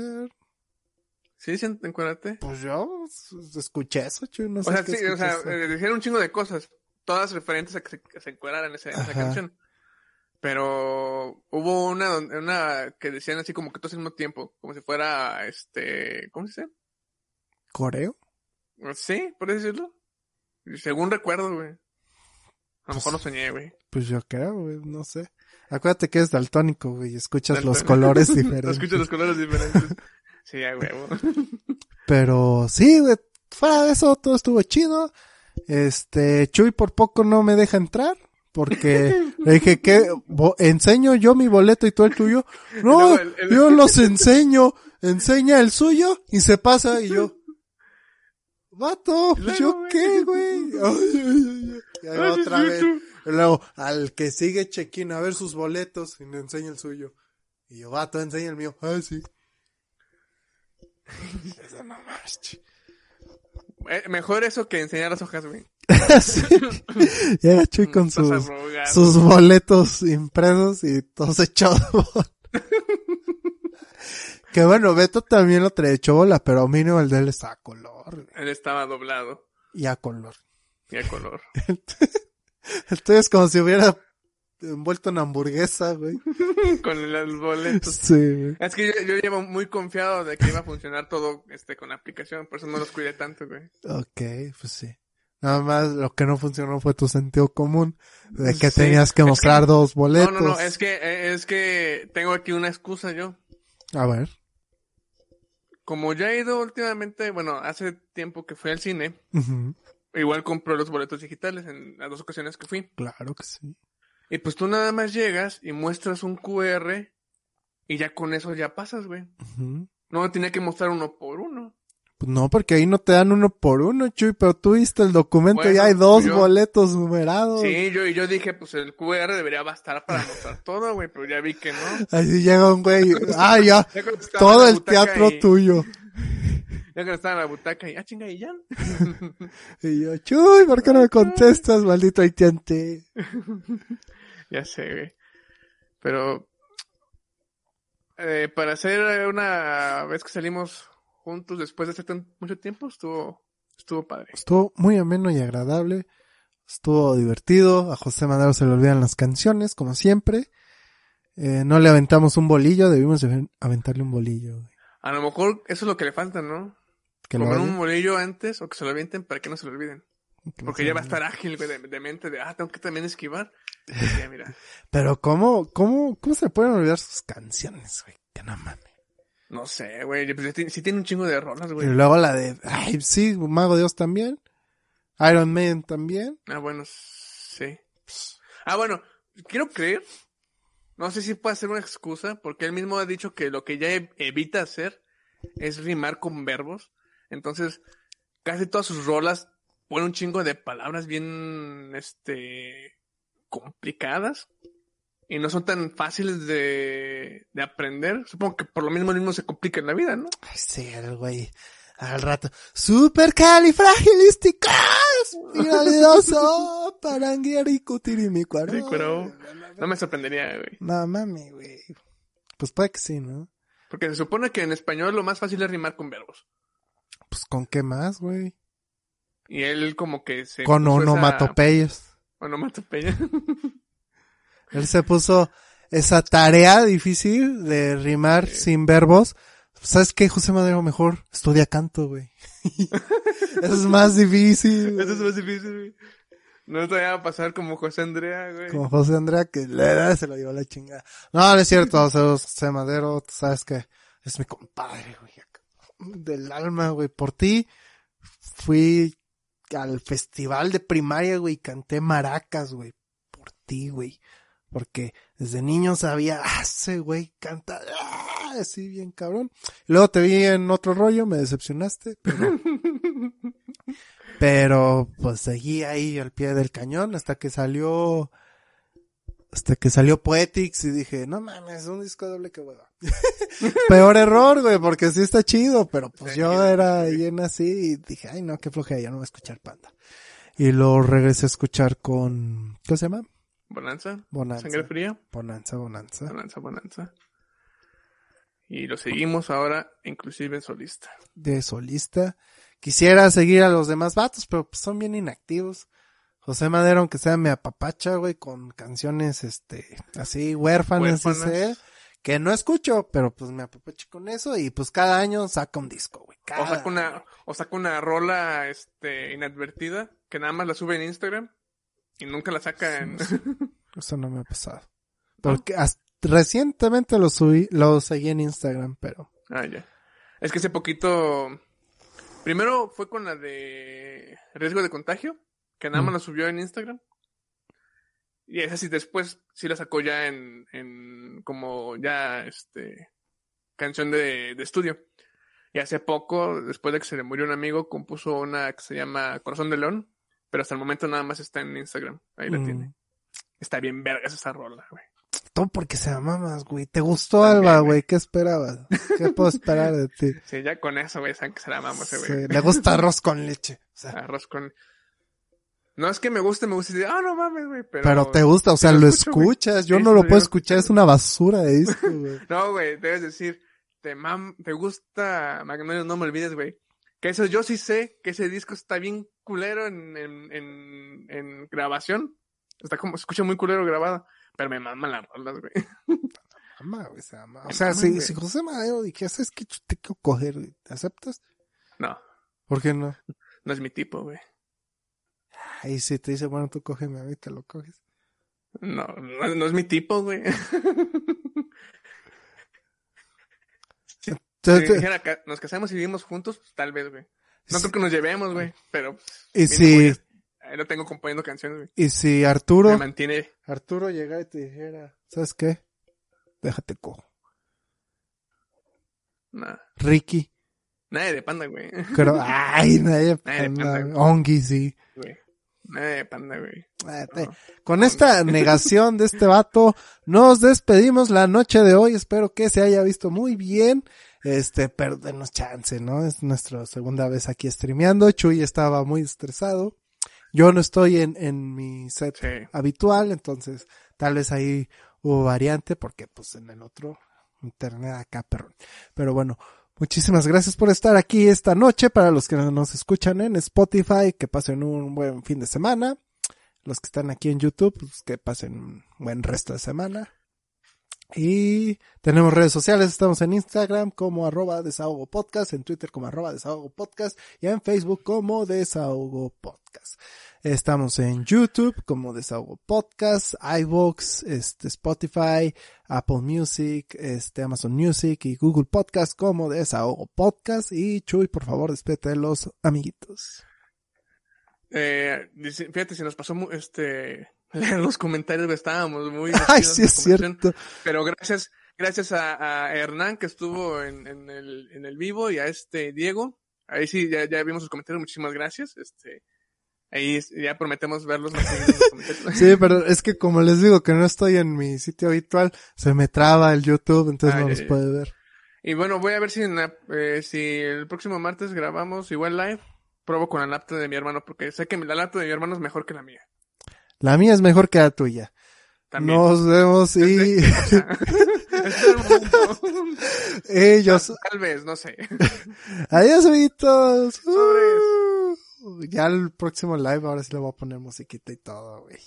Sí, sí, encuérdate. Pues yo escuché eso, chuy, no O sé sea, sí, o sea, eh, decían un chingo de cosas, todas referentes a que se, que se encueraran en esa, en esa Ajá. canción. Pero hubo una, una que decían así como que todos al mismo tiempo, como si fuera, este, ¿cómo se dice? ¿Coreo? Sí, por decirlo. Según recuerdo, güey. A lo Pues- mejor lo soñé, güey. Pues yo creo, güey, no sé. Acuérdate que es daltónico, güey, y escuchas los colores Lo diferentes. escucho los colores diferentes. Sí, a huevo. Pero sí, güey, fuera de eso todo estuvo chido. Este, Chuy por poco no me deja entrar. Porque le dije que enseño yo mi boleto y tú el tuyo. No, luego el- el- yo los enseño. enseña el suyo y se pasa y yo, vato, Luego, ¿yo güey. qué, güey? Y otra vez. Luego, al que sigue check-in a ver sus boletos y le enseña el suyo. Y yo, vato, enseña el mío. Ah, sí. Eso no más, chi. Eh, mejor eso que enseñar las hojas, güey. Sí. Llega Chuy con Estás sus, sus boletos impresos y todos echados. que bueno, Beto también lo trae bola, pero mínimo el de él está a color. Él estaba doblado Y a color. y a color. El tuyo es como si hubiera envuelto en hamburguesa, güey. con los boletos. Sí, güey. Es que yo, yo llevo muy confiado de que iba a funcionar todo este con la aplicación, por eso no los cuidé tanto, güey. Ok, pues sí. Nada más lo que no funcionó fue tu sentido común de que Sí. tenías que Es mostrar dos No, boletos. no, no, es que, es que tengo aquí una excusa yo. A ver. Como ya he ido últimamente, bueno, hace tiempo que fui al cine, igual compré los boletos digitales en las dos ocasiones que fui. Claro que sí. Y pues tú nada más llegas y muestras un QR y ya con eso ya pasas, güey. No tenía que mostrar uno por uno. Pues no, porque ahí no te dan uno por uno, Chuy, pero tú viste el documento y Bueno, hay dos yo- boletos numerados. Sí, yo, y yo dije, pues el QR debería bastar para mostrar todo, güey, pero ya vi que no. Así llega un güey. Ah, ya. Todo el teatro y- tuyo. Ya cuando estaba en la butaca y, ah, chinga, y ya. Y yo, Chuy, ¿por qué no me contestas, maldito haitiante? ya sé, güey. Pero, eh, para hacer una vez que salimos juntos después de hace tan- mucho tiempo, estuvo, estuvo padre. Estuvo muy ameno y agradable. Estuvo divertido. A José Madero se le olvidan las canciones, como siempre. Eh, no le aventamos un bolillo, debimos de aventarle un bolillo. güey. A lo mejor eso es lo que le falta, ¿no? Que Comer un bolillo antes o que se lo avienten para que no se lo olviden. Porque ya va a estar ágil, güey, de, de mente de, ah, tengo que también esquivar. Y ya, mira. Pero ¿cómo, cómo, cómo se pueden olvidar sus canciones, güey? Que no mames. No sé, güey. Pues, sí, tiene un chingo de rolas, Y güey. luego la de, ay, sí, Mago Dios también. Iron Man también. Ah, bueno, sí. Ah, bueno, quiero creer. No sé si puede ser una excusa, porque él mismo ha dicho que lo que ya e- evita hacer es rimar con verbos. Entonces, casi todas sus rolas ponen un chingo de palabras bien, este, complicadas. Y no son tan fáciles de, de aprender. Supongo que por lo mismo mismo se complica en la vida, ¿no? Ay, sí, el güey. Al rato. Supercalifragilisticas. Finalidoso. Paranguiaricutirimicuaro. Sí, pero no me sorprendería, güey. No mami, güey. Pues puede que sí, ¿no? Porque se supone que en español lo más fácil es rimar con verbos. Pues con qué más, güey. Y él como que se... Con esa- onomatopeyas. Onomatopeya. Él se puso esa tarea difícil de rimar sin verbos. ¿Sabes qué, José Madero? Mejor estudia canto, güey. Eso es más difícil. Eso es más difícil, güey. No te vaya a pasar como José Andrea, güey. Como José Andrea que le se lo llevó la chingada. No, no es cierto, o sea, José Madero, tú sabes que es mi compadre, güey. Del alma, güey. Por ti fui al festival de primaria, güey, canté maracas, güey. Por ti, güey. Porque desde niño sabía, ah, ese güey canta, ah, así bien cabrón. Luego te vi en otro rollo, me decepcionaste, pero, pero pues seguí ahí al pie del cañón hasta que salió, hasta que salió Poetics y dije, no mames, un disco doble que hueva. Peor error, güey, porque sí está chido, pero pues yo era llena así y dije, ay no, qué flojera, ya no voy a escuchar panda. Y lo regresé a escuchar con, ¿qué se llama? Bonanza. Bonanza. Sangre fría. Bonanza, bonanza. Bonanza, bonanza. Y lo seguimos ahora, inclusive solista. De solista. Quisiera seguir a los demás vatos, pero pues son bien inactivos. José Madero, aunque sea me apapacha, güey, con canciones, este, así, huérfanas, Huérfanas. dice, que no escucho, pero pues me apapacha con eso y pues cada año saca un disco, güey. O saca una, o saca una rola, este, inadvertida, que nada más la sube en Instagram. Y nunca la saca en... Eso no me ha pasado. Porque hasta recientemente lo subí, lo seguí en Instagram, pero ah, ya. Es que hace poquito... Primero fue con la de riesgo de contagio, que nada más Mm. la subió en Instagram. Y esa sí después sí la sacó ya en, en como ya este canción de, de estudio. Y hace poco, después de que se le murió un amigo, compuso una que se llama Corazón de León, pero hasta el momento nada más está en Instagram. Ahí la Mm. tiene. Está bien vergas esa rola, güey. Todo porque se mamas, güey. ¿Te gustó También, Alba, güey. güey? ¿Qué esperabas? ¿Qué puedo esperar de ti? Sí, ya con eso, güey, saben que se la amamos, ese Sí, güey. le gusta arroz con leche. O sea, Arroz con... No es que me guste, me gusta decir, ah, no mames, güey, pero... pero te gusta, o sea, lo lo escucho, güey. escuchas. Yo no lo puedo escuchar, es una basura de disco, güey. No, güey, debes decir, te mam... te gusta Magnolia, no me olvides, güey. Que eso yo sí sé que ese disco está bien culero en, en, en, en grabación. Está como, se escucha muy culero grabado. Pero me maman las rolas, güey. Ama, güey, se ama. O sea, si, güey. si José Madero dijera, ¿sabes qué? Yo Te quiero coger. ¿Te aceptas? No, ¿Por qué no? no es mi tipo, güey. Ahí sí te dice, bueno, tú cógeme a mí, te lo coges. No, no, no es mi tipo, güey. Si Te- te- dijera, "Ca- nos casamos y vivimos juntos, pues, tal vez, güey. No creo que nos llevemos, güey, pero... pues, Y mínimo, si, güey, Ahí lo tengo componiendo canciones, güey. y si Me Arturo, mantiene... Arturo llegara y te dijera, ¿sabes qué? Déjate cojo. Nah, Ricky, nadie de panda, güey. pero, ay, nadie, Nadie panda, panda, güey. Ongi, sí. Güey. De panda, güey. No. Con esta negación de este vato, nos despedimos la noche de hoy. Espero que se haya visto muy bien. Este, pero denos chance, ¿no? Es nuestra segunda vez aquí streameando. Chuy estaba muy estresado. Yo no estoy en, en mi set Sí. habitual, entonces tal vez ahí hubo variante porque pues en el otro internet acá, perrón. Pero bueno, muchísimas gracias por estar aquí esta noche. Para los que nos escuchan en Spotify, que pasen un buen fin de semana. Los que están aquí en YouTube, pues que pasen un buen resto de semana. Y tenemos redes sociales, estamos en Instagram como arroba desahogo podcast, en Twitter como arroba desahogo podcast y en Facebook como desahogo podcast. Estamos en YouTube como Desahogo Podcast, iVoox, este, Spotify, Apple Music, este, Amazon Music y Google Podcast como Desahogo Podcast. Y Chuy, por favor, despete de los amiguitos. Eh, fíjate, si nos pasó este leer los comentarios, estábamos muy Ay, sí en es cierto. Pero gracias, gracias a, a Hernán que estuvo en, en el, en el vivo y a este Diego. Ahí sí, ya, ya vimos sus comentarios, muchísimas gracias. Este, ahí ya prometemos verlos más. Sí, pero es que como les digo que no estoy en mi sitio habitual, se me traba el YouTube, entonces Ah, no ya, los ya. puede ver. Y bueno, voy a ver si, en la- eh, si el próximo martes grabamos igual live. Probo con la laptop de mi hermano porque sé que la laptop de mi hermano es mejor que la mía. La mía es mejor que la tuya. También. Nos vemos y Este es el momento. ellos. Tal vez, no sé. Adiós, amiguitos. Ya el próximo live ahora sí le voy a poner musiquita y todo, güey.